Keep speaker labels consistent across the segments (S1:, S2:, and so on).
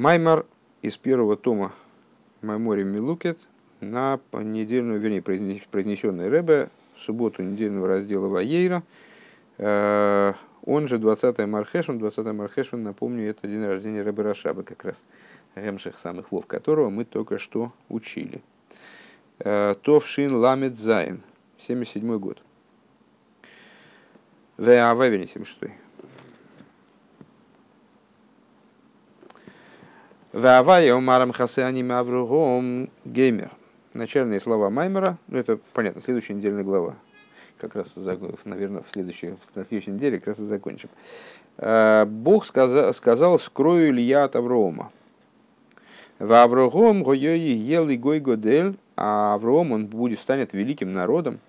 S1: Маймар из первого тома מאמרים מלוקט на недельную, вернее, произнесенный Рэбе в субботу недельного раздела Ваейра, э, он же 20 Мархешван, 20 Мархешван, напомню, это день рождения Рэбе Рашаба как раз, המשך סמך וו, которого мы только что учили. Э, תו שין למד זיין, 77 год. Веававени 76. Вавая умарам хасани мавругом геймер. Начальные слова Маймера, ну это понятно, следующая недельная глава. Как раз, наверное, в следующей, на следующей неделе как раз и закончим. Э, Бог сказал, сказал скрою ли я от Аврома. В Аврогом гойои ел и гой годель, а Авром он будет, станет великим народом.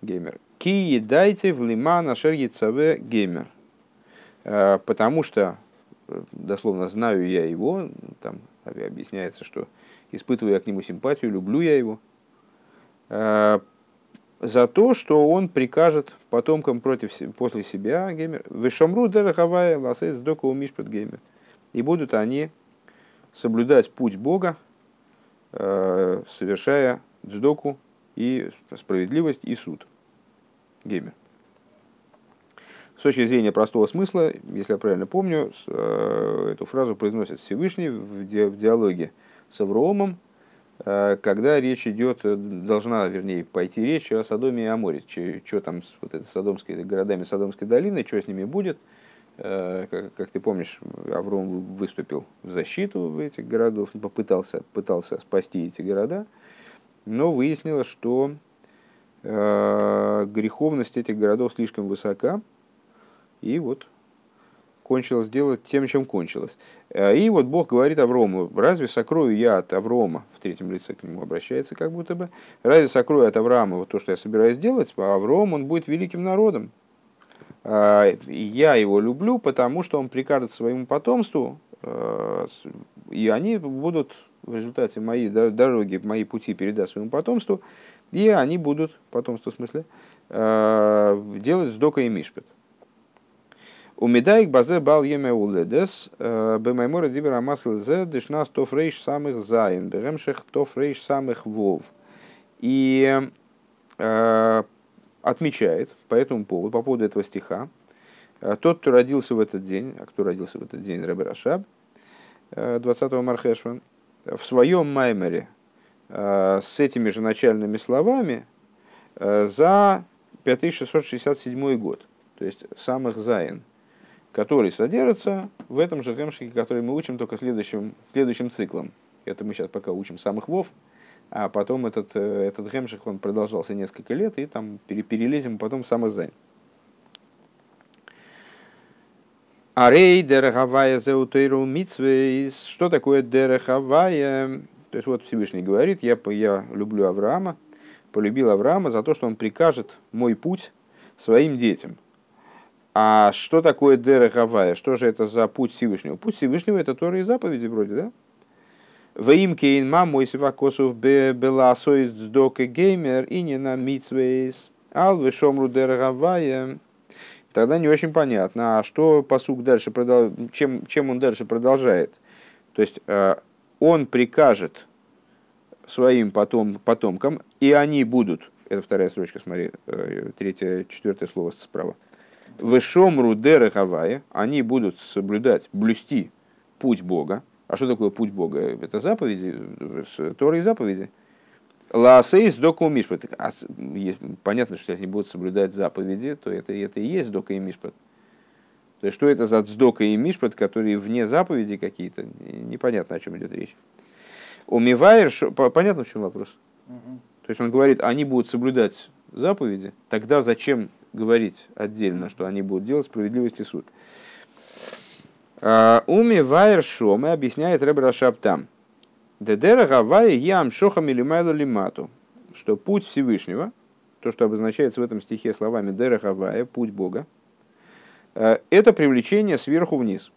S1: Геймер. Ки дайте в лима на шер геймер. Э, потому что дословно знаю я его, там объясняется, что испытываю я к нему симпатию, люблю я его, э, за то, что он прикажет потомкам против, после себя геймер, вышамру дерахавая ласэс дока умишпет геймер. И будут они соблюдать путь Бога, э, совершая дздоку и справедливость и суд. Геймер. С точки зрения простого смысла, если я правильно помню, э, эту фразу произносит Всевышний в диалоге с Авроомом, э, когда речь идет, должна, вернее, пойти речь о Содоме и Аморе, что там с вот этой Содомской, городами Содомской долины, что с ними будет. Э, как, как ты помнишь, Авром выступил в защиту этих городов, попытался пытался спасти эти города, но выяснилось, что греховность этих городов слишком высока, и вот кончилось дело тем, чем кончилось. Э, и вот Бог говорит Аврому, разве сокрою я от Аврома, в третьем лице к нему обращается как будто бы, разве сокрою от Авраама вот то, что я собираюсь делать, а Авром, он будет великим народом. А, я его люблю, потому что он прикажет своему потомству, э, и они будут в результате моей дороги, мои пути передаст своему потомству, и они будут, потомство в смысле, э, делать сдока и мишпет. У медаик базе бал еме уледес, э, бемаймора дибера масл зе, дешнас тоф рейш самых заин, беремших тоф рейш самых вов. И э, отмечает по этому поводу, по поводу этого стиха, э, тот, кто родился в этот день, а кто родился в этот день, Рэбе Рашаб, 20-го Мархешван, в своем маймере с этими же начальными словами за 5667 год, то есть סמך זיין – который содержится в этом же гемшике, который мы учим только следующим, следующим циклом. Это мы сейчас пока учим סמך וו, а потом этот, э, этот המשך, он продолжался несколько лет, и там перелезем потом в סמך זיין. Арей дерехавая зеутейру митсвейс. Что такое дерехавая? То есть вот Всевышний говорит, я, я люблю Авраама, полюбил Авраама за то, что он прикажет мой путь своим детям. А что такое Дера Гавая? Что же это за путь Всевышнего? Путь Всевышнего это Тора и заповеди вроде, да? Ваим кейн мам мой сивакосов беласоис дздок и геймер и не на митсвейс ал вешомру Дера Гавая. Тогда не очень понятно, а что посук дальше продол... чем, чем он дальше продолжает. То есть э, он прикажет своим потом, потомкам, и они будут, это вторая строчка, смотри, э, третье, четвертое слово справа, Вешомру дерехавая, они будут соблюдать, блюсти путь Бога. А что такое путь Бога? Это заповеди, Торы и заповеди. Лаасейс доку мишпат. А понятно, что если они будут соблюдать заповеди, то это, это и есть дока и мишпат. То есть, что это за цдока и мишпат, которые вне заповеди какие-то, непонятно, о чем идет речь. Умивайер, понятно, в чем вопрос? То есть, он говорит, они будут соблюдать заповеди, тогда зачем говорить отдельно, что они будут делать справедливость и суд. А, Уми вайер шоме объясняет Ребра Шаптам. Дедера гавая ям шохам или лимату. Что путь Всевышнего, то, что обозначается в этом стихе словами Дера Гавая, путь Бога, э, это привлечение сверху вниз.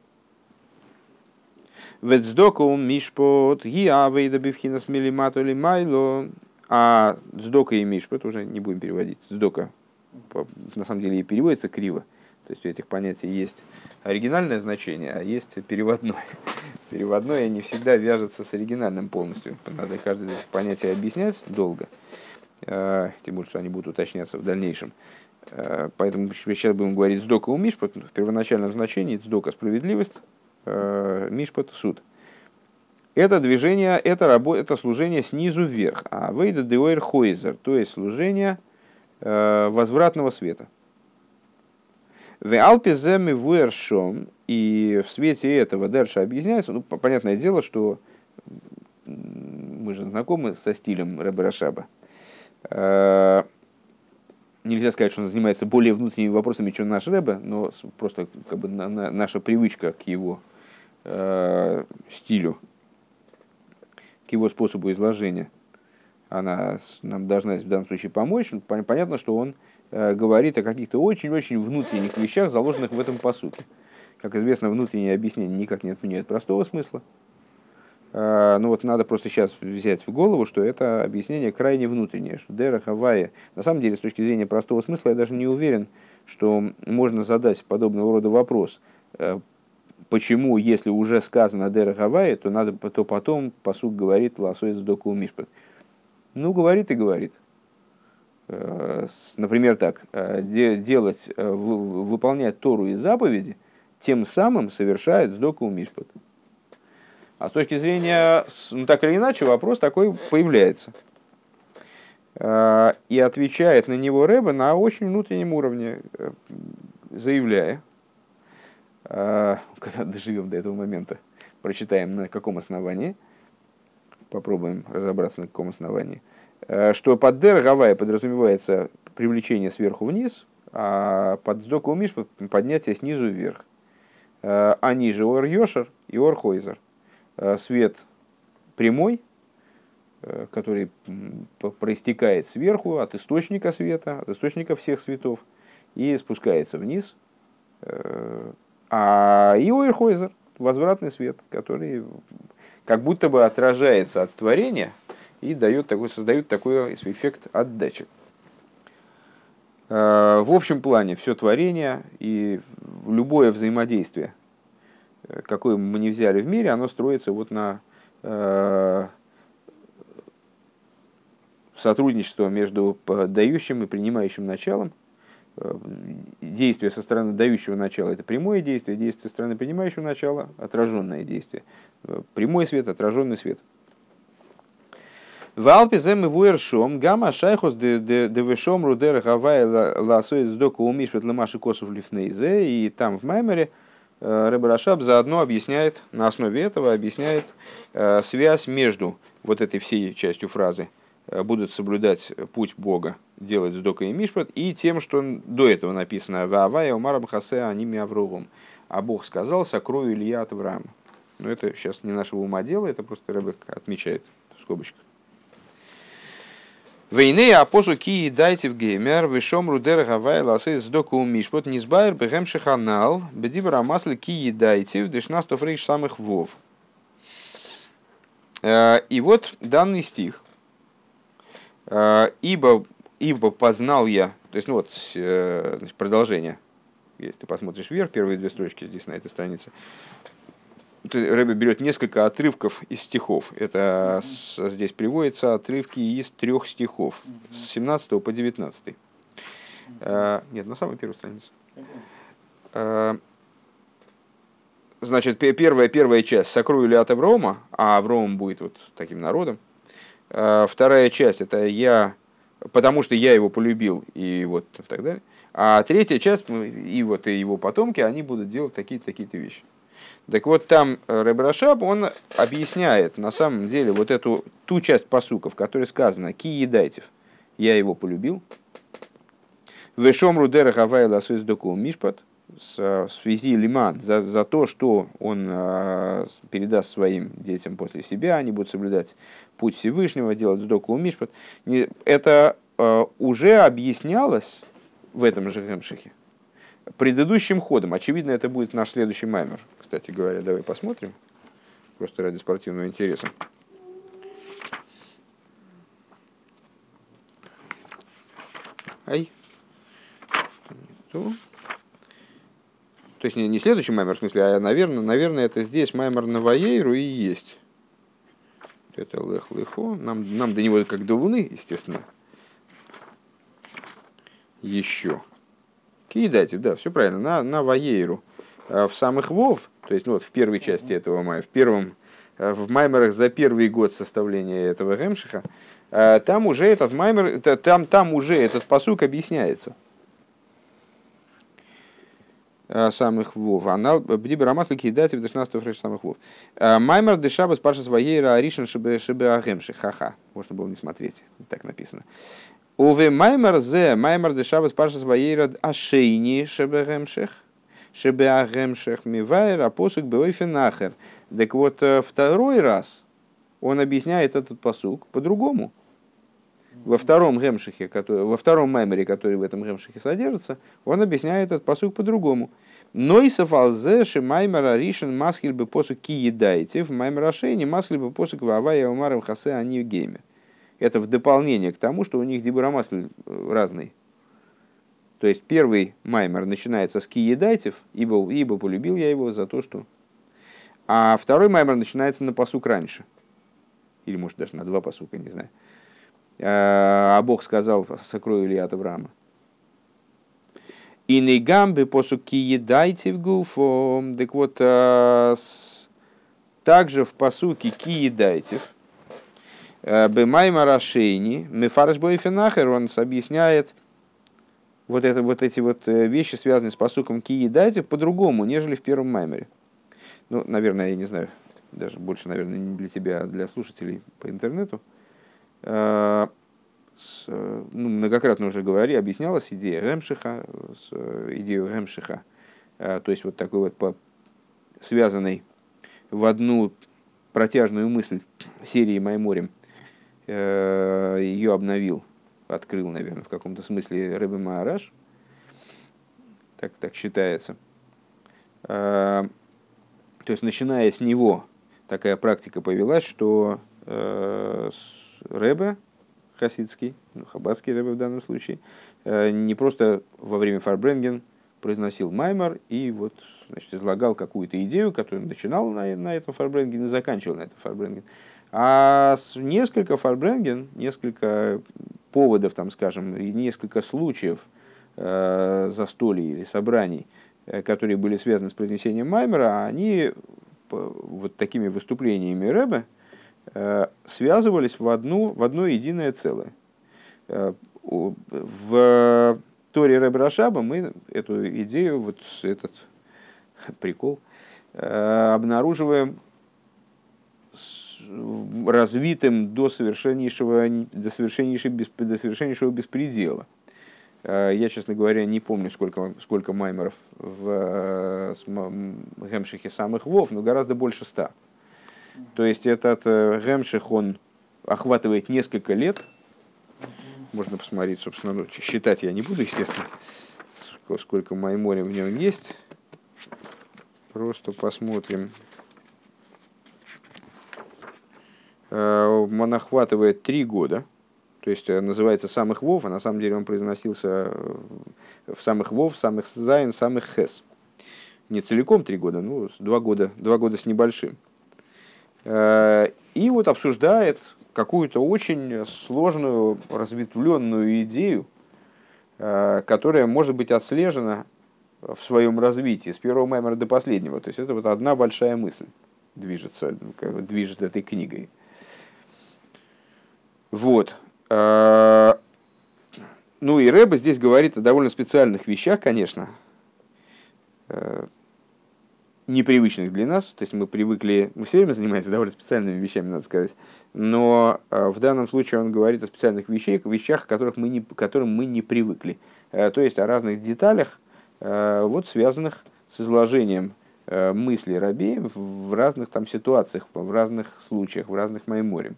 S1: Ведздокум мишпот гиавейда бифхинас милимату лимайло. А дздока и мишпот, уже не будем переводить, дздока на самом деле и переводится криво. То есть у этих понятий есть оригинальное значение, а есть переводное. Переводное не всегда вяжется с оригинальным полностью. Надо каждое из этих понятий объяснять долго. Тем более, что они будут уточняться в дальнейшем. Поэтому сейчас будем говорить «сдока у Мишпот». В первоначальном значении «сдока» – справедливость, Мишпот – суд. Это движение, это, работа, это служение снизу вверх. А вейда деойр хойзер, то есть служение возвратного света. В Алпиземе Вуэршом, и в свете этого дальше объясняется, ну, понятное дело, что мы же знакомы со стилем Рэбе Рашаба. Нельзя сказать, что он занимается более внутренними вопросами, чем наш Рэбе, но просто как бы, наша привычка к его э, стилю, к его способу изложения, она нам должна в данном случае помочь. Понятно, что он Э, говорит о каких-то очень-очень внутренних вещах, заложенных в этом посуке. Как известно, внутреннее объяснение никак не отменяет простого смысла. Э, ну вот надо просто сейчас взять в голову, что это объяснение крайне внутреннее, что Дера Хавайя, на самом деле, с точки зрения простого смысла, я даже не уверен, что можно задать подобного рода вопрос, э, почему, если уже сказано Дера Хавайя, то, надо, то потом посуд говорит Лосой Сдоку Мишпат. Ну, говорит и говорит. Э, например, так, э, делать, э, выполнять Тору и заповеди, тем самым совершает сдоку мишпат. А с точки зрения, ну так или иначе, вопрос такой появляется. И отвечает на него Рэба на очень внутреннем уровне, заявляя, когда доживем до этого момента, прочитаем на каком основании, попробуем разобраться на каком основании – Э, что под дер гавая подразумевается привлечение сверху вниз, а под сдоку миш поднятие снизу вверх. Э, а ниже ор йошер и ор хойзер. Э, свет прямой, который проистекает сверху от источника света, от источника всех светов, и спускается вниз. А и Ойрхойзер, возвратный свет, который как будто бы отражается от творения – и дает такой, создают такой эффект отдачи. Э, в общем плане все творение и любое взаимодействие, э, какое мы не взяли в мире, оно строится вот на э, сотрудничество между дающим и принимающим началом. Действие со стороны дающего начала – это прямое действие, действие со стороны принимающего начала – отраженное действие. Прямой свет, отраженный свет – ועל פי זה מבואר שם גם השייכות דושמרו דרך הוי' לעשות צדקה ומשפט למה שכתוב לפני זה, и там в Маймере э, Рэбе Рашаб заодно объясняет, на основе этого объясняет э, связь между вот этой всей частью фразы э, будут соблюдать путь Бога, делать צדקה и משפט, и тем, что до этого написано «והוי' אמר המכסה אני מאברהם», а Бог сказал «сокрою Илья от Авраама». Но это сейчас не нашего ума дело, это просто Рэбе отмечает в скобочках. Войны апосу ки дайте в геймер, вышом рудер гавай ласы с доку мишпот, низбайр бегем шаханал, бедивра маслы ки дайте в дешнастов рейш самых вов. Э, и вот данный стих. Э, ибо, ибо познал я, то есть, ну вот, э, значит, продолжение. Если ты посмотришь вверх, первые две строчки здесь на этой странице. Рэбе берет несколько отрывков из стихов. Это mm-hmm. здесь приводятся отрывки из трех стихов, mm-hmm. с 17 по 19. Mm-hmm. А, нет, на самой первой странице. А, значит, первая, первая часть «Сокрою ли от Аврома», а Авром будет вот таким народом. А, вторая часть – это «Я, потому что я его полюбил» и вот так далее. А третья часть, и вот и его потомки, они будут делать такие-то такие вещи. Так вот, там э, Ребрашаб, он объясняет на самом деле вот эту, ту часть посуков, в которой сказано «Ки едайтев», я его полюбил. Вешом рудера хавай ласуис доку мишпат, в связи лиман, за, за то, что он а, передаст своим детям после себя, они будут соблюдать путь Всевышнего, делать сдоку мишпат. Это а, уже объяснялось в этом же Гемшихе предыдущим ходом. Очевидно, это будет наш следующий маймер. Кстати говоря, давай посмотрим. Просто ради спортивного интереса. Ай. То есть не, не следующий маймер, в смысле, а, наверное, наверное, это здесь маймер на Ваейру и есть. Это лех лехо. Нам, нам до него как до Луны, естественно. Еще. Киедайте, да, все правильно, на, на Ваейру. А в самых Вов, то есть ну, вот в первой части этого мая, в первом, э, в маймерах за первый год составления этого Гемшиха, э, там уже этот маймер, там, там уже этот посук объясняется. Э, самых вов. Анал бдибер амаслы кидати в 16 фреш самых вов. Маймер дешабас паша своей аришен шибе шибе агемши. Ха-ха. Можно было не смотреть. Так написано. Уве маймер зе маймер дешабас паша своей ашейни шибе агемших. Шибе агемших мивайр апосук беойфенахер. Так вот, э, второй раз он объясняет этот посук по-другому во втором гемшихе, который, во втором маймере, который в этом гемшихе содержится, он объясняет этот посук по-другому. Но и сафалзе маймера ришен маскиль бы посук ки в маймера шейни маскиль бы посук вавая умарам хасе они гейме. Это в дополнение к тому, что у них дибурамасль э, разный. То есть первый маймер начинается с ки едайтев, ибо, ибо полюбил я его за то, что... А второй маймер начинается на посук раньше. Или может даже на два посука, не знаю. А Бог сказал, сокрою ли от Авраама. И не гамбы посуки едайте в гуфо. Так вот, а, также в посуке ки едайте. Бемайма Рашейни, Мефарш Бойфенахер, он объясняет вот, это, вот эти вот э, вещи, связанные с посуком ки едайте, по-другому, нежели в первом маймере. Ну, наверное, я не знаю, даже больше, наверное, не для тебя, а для слушателей по интернету. Э, с, ну, многократно уже говорили, объяснялась идея Ремшиха, с, э, идею Ремшиха, э, то есть вот такой вот по, связанной в одну протяжную мысль серии Майморем, ее обновил, открыл, наверное, в каком-то смысле Рэбе Маараш, так, так считается. То есть, начиная с него, такая практика повелась, что Рэбе хасидский, ну, хаббатский Рэбе в данном случае, э, не просто во время фарбренген произносил маймар и вот значит, излагал какую-то идею, которую начинал на, на этом фарбренген и заканчивал на этом фарбренген. А несколько фарбренген, несколько поводов, там, скажем, и несколько случаев э, застолий или собраний, э, которые были связаны с произнесением Маймера, они вот такими выступлениями Рэбе, связывались в, одну, в одно единое целое. Э, в Торе Рэб Рашаба мы эту идею, вот этот прикол, э, обнаруживаем развитым до совершеннейшего, до совершеннейшего, до совершеннейшего беспредела. Я, честно говоря, не помню, сколько, сколько маймеров в Гемшихе самых Вов, но гораздо больше ста. То есть этот э, Гемших, он охватывает несколько лет. Можно посмотреть, собственно, ну, считать я не буду, естественно, сколько Маймори в нем есть. Просто посмотрим. Э, он охватывает три года. То есть э, называется самых вов, а на самом деле он произносился в סמך וו, סמך זיין, סמך חית. Не целиком три года, ну, два года, два года с небольшим. Э, и вот обсуждает какую-то очень сложную, разветвленную идею, э, которая может быть отслежена в своем развитии с первого маймера до последнего. То есть это вот одна большая мысль движется, движет этой книгой. Вот. Э, ну и Рэба здесь говорит о довольно специальных вещах, конечно непривычных для нас, то есть мы привыкли, мы все время занимаемся довольно специальными вещами, надо сказать, но э, в данном случае он говорит о специальных вещах, вещах, которых мы не, к которым мы не привыкли, э, то есть о разных деталях, э, вот связанных с изложением мысли Раби в разных там ситуациях, в разных случаях, в разных майморе.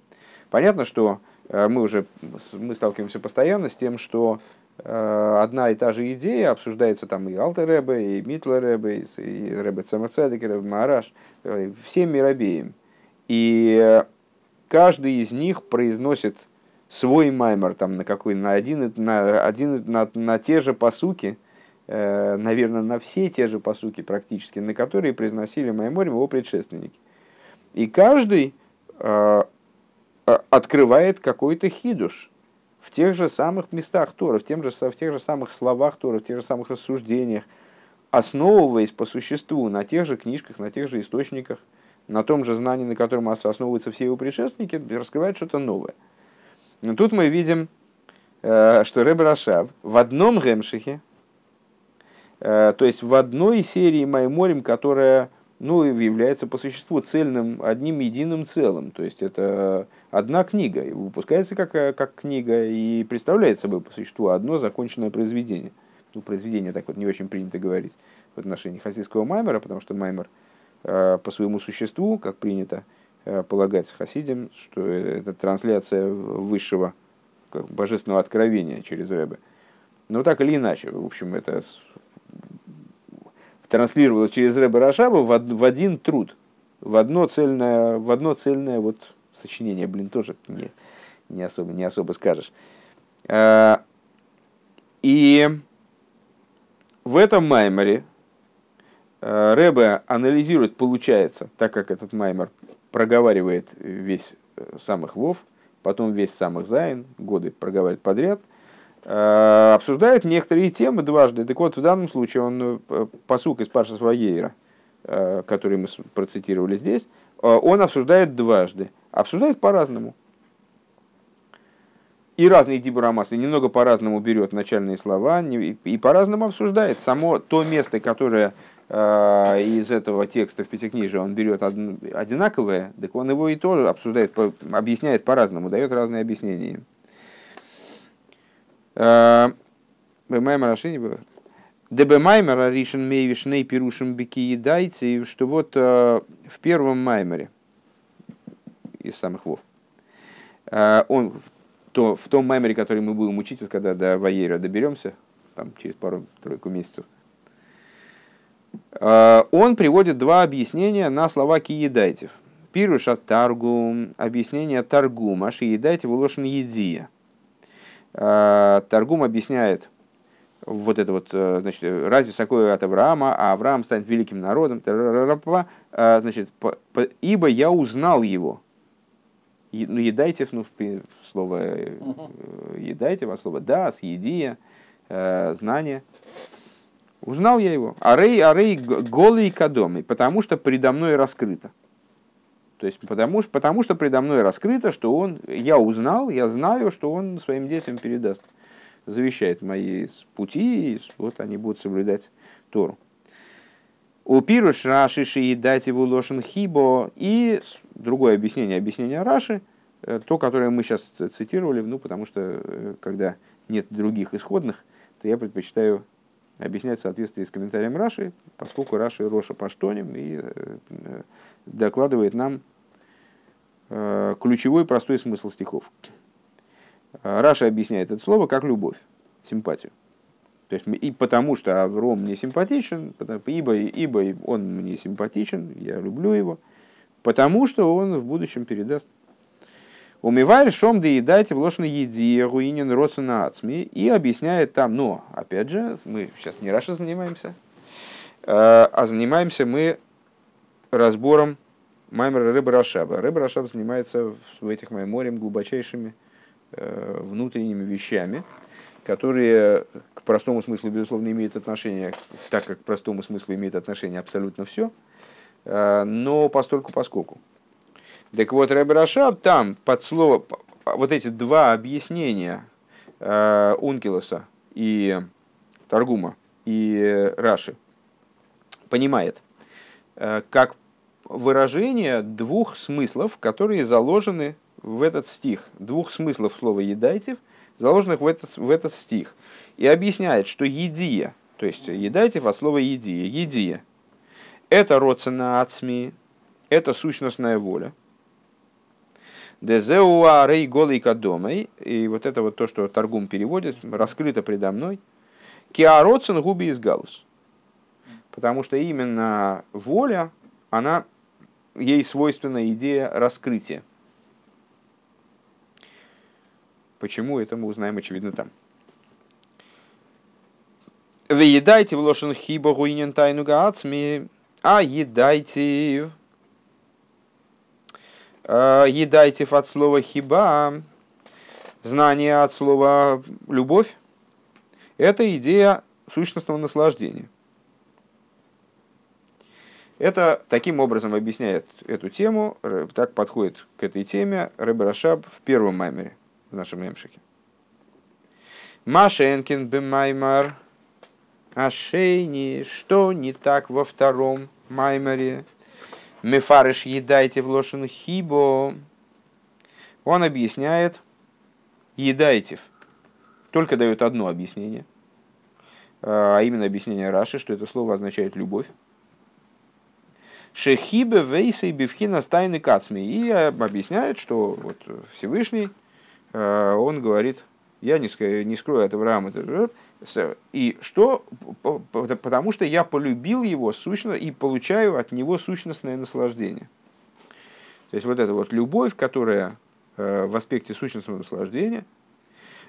S1: Понятно, что мы уже мы сталкиваемся постоянно с тем, что одна и та же идея обсуждается там и Алтер Рэбе, и Митлер Рэбе, и Рэбе Цамацедек, и Рэбе Мараш, э, всем мирабеем. И каждый из них произносит свой маймер там на какой на один на один на, на те же посуки наверное, на все те же посуки практически, на которые произносили Майморим его предшественники. И каждый открывает какой-то хидуш в тех же самых местах Тора, в, тем же, в тех же самых словах Тора, в тех же самых рассуждениях, основываясь по существу на тех же книжках, на тех же источниках, на том же знании, на котором основываются все его предшественники, раскрывает что-то новое. Но тут мы видим, э, что Рэб Рашав в одном гемшихе, э, то есть в одной серии Майморим, которая ну, является по существу цельным, одним единым целым. То есть это одна книга, выпускается как, как книга и представляет собой по существу одно законченное произведение. Ну, произведение так вот не очень принято говорить в отношении хасидского маймера, потому что маймер э, по своему существу, как принято э, полагать хасидям, что это трансляция высшего как, божественного откровения через Рэбе. Но так или иначе, в общем, это транслировалось через Рэбе Рашаба в, в один труд, в одно цельное, в одно цельное вот сочинение, блин, тоже не, не, особо, не особо скажешь. А, и в этом майморе а, Рэбе анализирует, получается, так как этот маймор проговаривает весь э, самых Вов, потом весь самых Зайн, годы проговаривает подряд – Э, обсуждает некоторые темы дважды. Так вот, в данном случае он э, посук из Паша Сваейра, э, который мы процитировали здесь, он обсуждает дважды. Обсуждает по-разному. И разные дибурамасы немного по-разному берет начальные слова и по-разному обсуждает. Само то место, которое из этого текста в Пятикнижии он берет одинаковое, так он его и тоже обсуждает, объясняет по-разному, дает разные объяснения. Бемаймер Ашини Дебемаймер Бики Едайцы, что вот э, в первом маймере из самых вов, э, он то, в том маймере, который мы будем учить, вот когда до Ваера доберемся, там через пару-тройку месяцев, э, он приводит два объяснения на слова киедайтев. Пируша таргум, объяснение таргума, шиедайте вулошен едия. Э, Таргум объясняет вот это вот, э, значит, разве высоко от Авраама, а Авраам станет великим народом, значит, ибо я узнал его. Ну, едайте, ну, слово едайте, во слово да, съеди, знание. Узнал я его. Арей, арей, голый кадомый, потому что предо мной раскрыто. То есть потому, потому что предо мной раскрыто, что он, я узнал, я знаю, что он своим детям передаст, завещает мои пути, и вот они будут соблюдать Тору. У пируш Раши шиедать его лошен хибо и другое объяснение, объяснение Раши, э, то, которое мы сейчас цитировали, ну, потому что э, когда нет других исходных, то я предпочитаю объяснять в соответствии с комментарием Раши, поскольку Раши Роша Паштоним и э, докладывает нам ключевой простой смысл стихов. Раша объясняет это слово как любовь, симпатию. То есть, и потому что Авром мне симпатичен, ибо, ибо он мне симпатичен, я люблю его, потому что он в будущем передаст. Умивай шом да едайте в ложной еде, руинен на ацми, и объясняет там, но, опять же, мы сейчас не Раша занимаемся, э, а занимаемся мы разбором Маймера Рэбе Рашаба. Рэбе Рашаб занимается в этих Майморем глубочайшими э, внутренними вещами, которые к простому смыслу, безусловно, имеют отношение, так как к простому смыслу имеет отношение абсолютно все, э, но постольку поскольку. Так вот, Рэбе Рашаб там под слово, вот эти два объяснения э, Ункилоса и Таргума и Раши понимает, э, как выражение двух смыслов, которые заложены в этот стих. Двух смыслов слова «едайте», заложенных в этот, в этот стих. И объясняет, что «едия», то есть «едайте» от слова «едия», «едия» – это родцена ацми, это сущностная воля – Дезеуа рей голый кадомой. И вот это вот то, что Торгум переводит, раскрыто предо мной. Киароцен губи из галус. Потому что именно воля, она, ей свойственна идея раскрытия. Почему это мы узнаем, очевидно, там. Вы едайте в лошен хибо гуинен тайну гаацми, а едайте а, едайте от слова хиба, знание от слова любовь, это идея сущностного наслаждения. Это таким образом объясняет эту тему, так подходит к этой теме Рэбе Рашаб в первом маймере, в нашем мемшике. Машенкин бемаймар Ашейни, что не так во втором маймере? Мефарыш едайте в лошен хибо. Он объясняет едайтев. Только дает одно объяснение, а именно объяснение Раши, что это слово означает любовь. Шехибе вейсей бифхина стайны кацми. И объясняет, что вот Всевышний, э, он говорит, я не скрою от Авраама, и что? Потому что я полюбил его сущно и получаю от него сущностное наслаждение. То есть вот эта вот любовь, которая э, в аспекте сущностного наслаждения,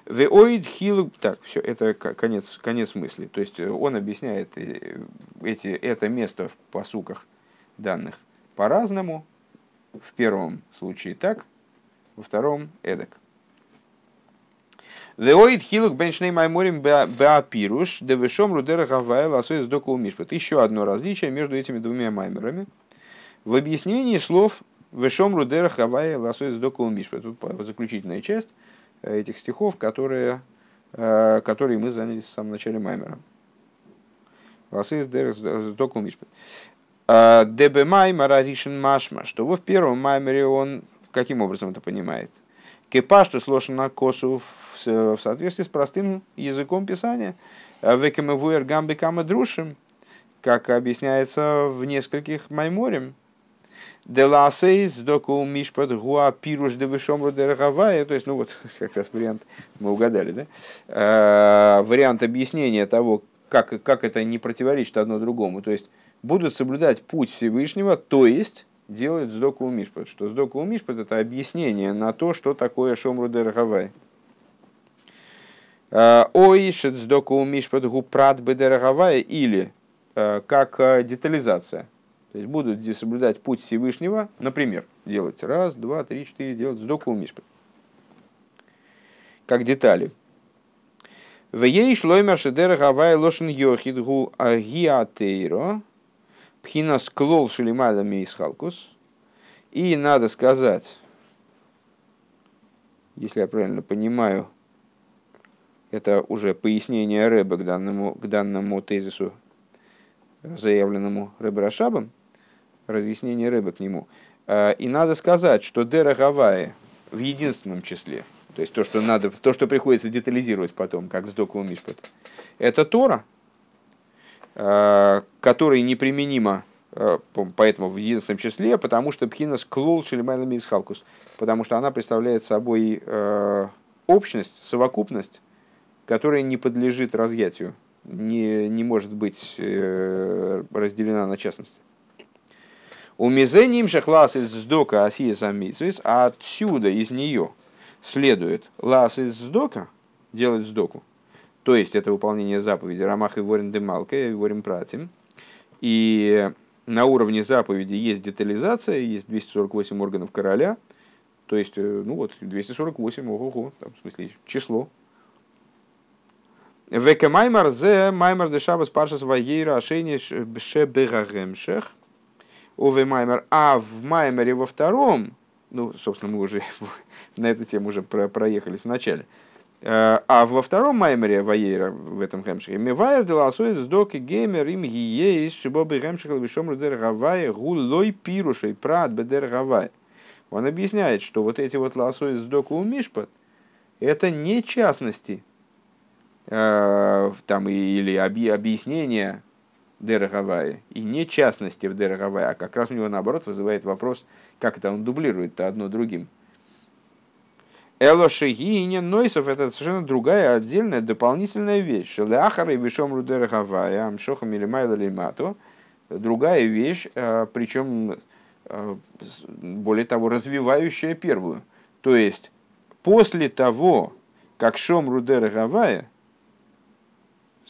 S1: Веоид хилу... Так, все, это конец, конец мысли. То есть он объясняет э, эти, это место в посуках – данных по-разному. В первом случае так, во втором эдак. Веоид хилук беншней майморим беапируш, девешом рудера гавайла ласует сдоку умишпат. Еще одно различие между этими двумя маймерами. В объяснении слов вешом рудера гавайла ласует сдоку умишпат. Заключительная часть этих стихов, которые, э, которые мы занялись в самом начале маймера. Ласует сдоку умишпат. А, Дебемай Мараришин Машма, что в первом маймере он каким образом это понимает? Кепашту сложен на косу в соответствии с простым языком писания. А Векемевуэр гамби кама друшим, как объясняется в нескольких майморем. Деласейс доку мишпад гуа пируш де вышомру. То есть, ну вот, как раз вариант, мы угадали, да? А, вариант объяснения того, как, как это не противоречит одно другому. То есть, будут соблюдать путь Всевышнего, то есть делать сдоку мишпат. Что сдоку мишпат это объяснение на то, что такое шомру. А, Оишет сдоку мишпат гупрат бедерагавай или а, как а, детализация. То есть будут соблюдать путь Всевышнего, например, делать раз, два, три, четыре, делать сдоку мишпат. Как детали. В ей шлоймер шедер гавай лошен йохид гу агиатейро Пхина склол шелимайда мейсхалкус. И надо сказать, если я правильно понимаю, это уже пояснение Рэба к данному, к данному тезису, заявленному Рэбе Рашабом, разъяснение Рэба к нему. А, и надо сказать, что Дера Гавайи в единственном числе, то есть то, что, надо, то, что приходится детализировать потом, как с Доку Мишпат, это Тора, Э, который неприменимо э, поэтому в единственном числе, потому что пхинас клол шелемайлами из халкус, потому что она представляет собой э, общность, совокупность, которая не подлежит разъятию, не, не может быть разделена на частности. У мизеним шахлас из сдока асия самицвис, а отсюда из нее следует лас из сдока, делать сдоку, то есть это выполнение заповеди Рамах и Ворин Демалка и Ворин Пратим. И на уровне заповеди есть детализация, есть 248 органов короля, то есть, э, ну вот, 248, ого-го, там, в смысле, число. Веке маймар зе маймар де шабас паршас ваейра ашени шебегагемшех. Ове маймар. А в маймере во втором, ну, собственно, мы уже на эту тему уже проехались в начале, а во втором маймере Ваейра в этом хемшике Мивайер деласует доки геймер им гиеис шибобы хемшихал вишом рудер гавай гулой пирушей прат бедер гавай. Он объясняет, что вот эти вот ласует с доку у Мишпат это не частности э, там или объяснение Дерагавая, и не частности в Дерагавая, а как раз у него наоборот вызывает вопрос, как это он дублирует-то одно другим. Элошигиня Нойсов это совершенно другая отдельная дополнительная вещь. Шелеахара и Вишом Рудерахавая, Амшохам или Майла Лимату. Другая вещь, э, причем э, более того, развивающая первую. То есть, после того, как Шом Рудера Гавая,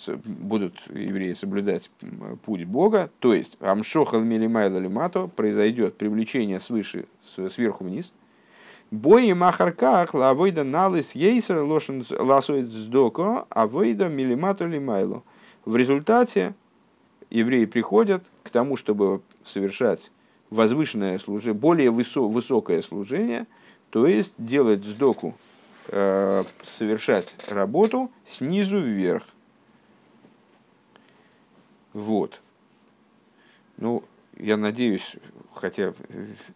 S1: будут евреи соблюдать путь Бога, то есть амшохал милимайла лимато произойдет привлечение свыше, сверху вниз. Бои махарках лавойда налыс ейсер лошен ласует сдоко, а войда милимато лимайло. В результате евреи приходят к тому, чтобы совершать возвышенное служение, более высокое служение, то есть делать сдоку, э, совершать работу снизу вверх. Вот. Ну, я надеюсь, хотя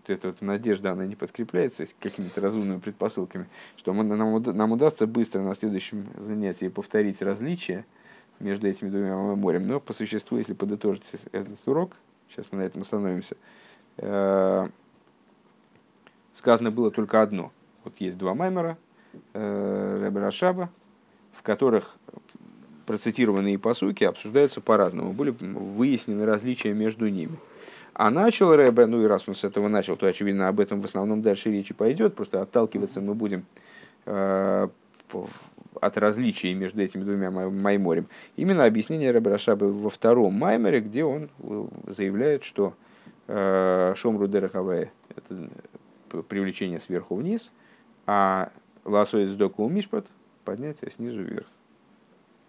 S1: эта вот надежда, она не подкрепляется какими-то разумными предпосылками, что мы, нам, нам удастся быстро на следующем занятии повторить различия между этими двумя морями. Но по существу, если подытожить этот урок, сейчас мы на этом остановимся, э, сказано было только одно. Вот есть два маймера э, Рэбе Рашаба, в которых процитированные посуки обсуждаются по-разному. Были выяснены различия между ними. А начал Рэбе, ну и раз он с этого начал, то, очевидно, об этом в основном дальше речи пойдет, просто отталкиваться мы будем э, от различий между этими двумя майморем. Именно объяснение Рэбе Рашаба во втором майморе, где он э, заявляет, что э, Шомру Дерахавая – это привлечение сверху вниз, а Ласоид Доку Мишпат – поднятие снизу вверх.